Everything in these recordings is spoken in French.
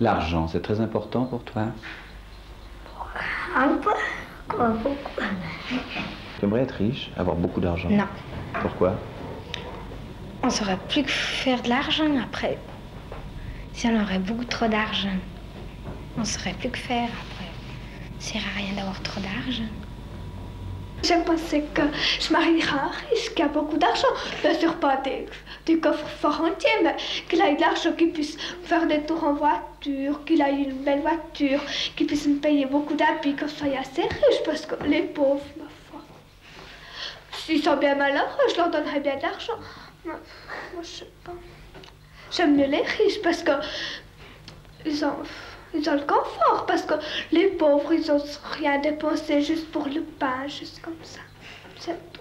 L'argent, c'est très important pour toi Un peu, quoi, beaucoup. Tu aimerais être riche, avoir beaucoup d'argent Non. Pourquoi? On saurait plus que faire de l'argent après. Si on aurait beaucoup trop d'argent, on saurait plus que faire après. Ça sert à rien d'avoir trop d'argent. J'aime penser que je marierai un riche qui a beaucoup d'argent. Bien sûr, pas des, du coffre-fort entier, mais qu'il ait de l'argent, qu'il puisse faire des tours en voiture, qu'il ait une belle voiture, qu'il puisse me payer beaucoup d'habits, que je sois assez riche, parce que les pauvres, ma foi. S'ils sont bien malheureux, je leur donnerais bien de l'argent. Moi, je sais pas. J'aime mieux les riches parce que ils ont, ils ont le confort. Parce que les pauvres, ils ont rien dépensé juste pour le pain, juste comme ça. C'est tout.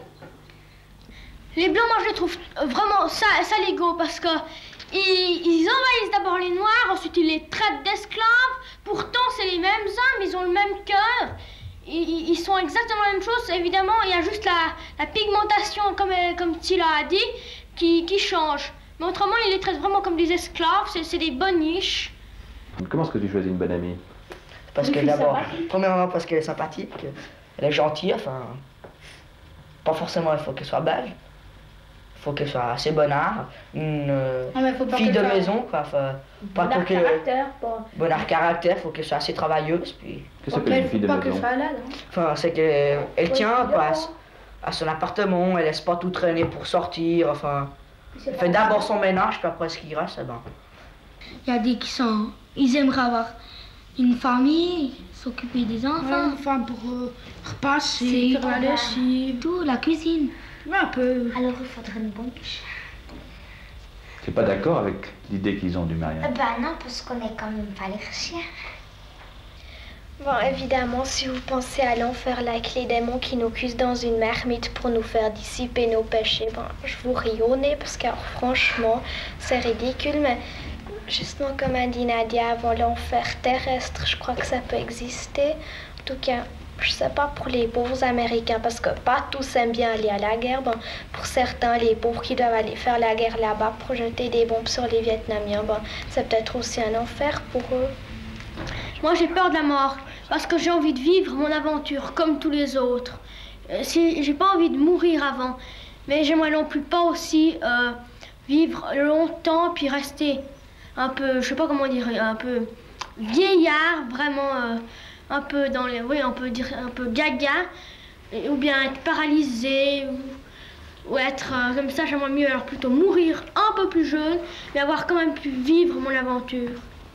Les blancs, moi je les trouve vraiment sa- salégaux parce que ils, ils envahissent d'abord les noirs, ensuite ils les traitent d'esclaves. Pourtant, c'est les mêmes hommes, ils ont le même cœur. Ils, ils sont exactement la même chose. Évidemment, il y a juste la, la pigmentation, comme, euh, comme Tila a dit, qui, qui change. Mais autrement, ils les traitent vraiment comme des esclaves. C'est des boniches. Comment est-ce que tu choisis une bonne amie Parce que d'abord, premièrement parce qu'elle est sympathique, elle est gentille, enfin, pas forcément il faut qu'elle soit belge, il faut qu'elle soit assez bonne art, une euh, faut pas fille de soit- maison, quoi, enfin, pas Bon que caractère, pas. bon art caractère, faut qu'elle soit assez travailleuse, puis, Qu'est-ce que s'appelle une fille de Pas maison qu'elle soit là, non enfin, c'est qu'elle elle tient quoi, à son appartement, elle laisse pas tout traîner pour sortir, enfin, elle fait d'abord son ménage, puis après ce qui reste, eh ben, Il y a des qui sont. Ils aimeraient avoir une famille, s'occuper des enfants. Enfin, pour euh, repasser, C'est- faire la lessive. Tout, la cuisine. Un peu. Alors il faudrait une bonne n'es pas d'accord avec l'idée qu'ils ont du mariage Eh ben non, parce qu'on est quand même pas les chiens. Bon, évidemment, si vous pensez à l'enfer avec les démons qui nous cuisent dans une marmite pour nous faire dissiper nos péchés, ben, je vous ris au nez parce que alors, franchement, c'est ridicule, mais justement comme a dit Nadia avant l'enfer terrestre, je crois que ça peut exister. En tout cas, je sais pas pour les pauvres Américains parce que pas tous aiment bien aller à la guerre. Ben, pour certains, les pauvres qui doivent aller faire la guerre là-bas pour jeter des bombes sur les Vietnamiens, ben, c'est peut-être aussi un enfer pour eux. Moi, j'ai peur de la mort parce que j'ai envie de vivre mon aventure comme tous les autres. Euh, si, j'ai pas envie de mourir avant, mais j'aimerais non plus pas aussi euh, vivre longtemps puis rester un peu, je sais pas comment dire, un peu vieillard, vraiment euh, un peu dans les, oui, on peut dire un peu gaga, ou bien être paralysé. Ou, ou être euh, comme ça, j'aimerais mieux alors plutôt mourir un peu plus jeune, mais avoir quand même pu vivre mon aventure.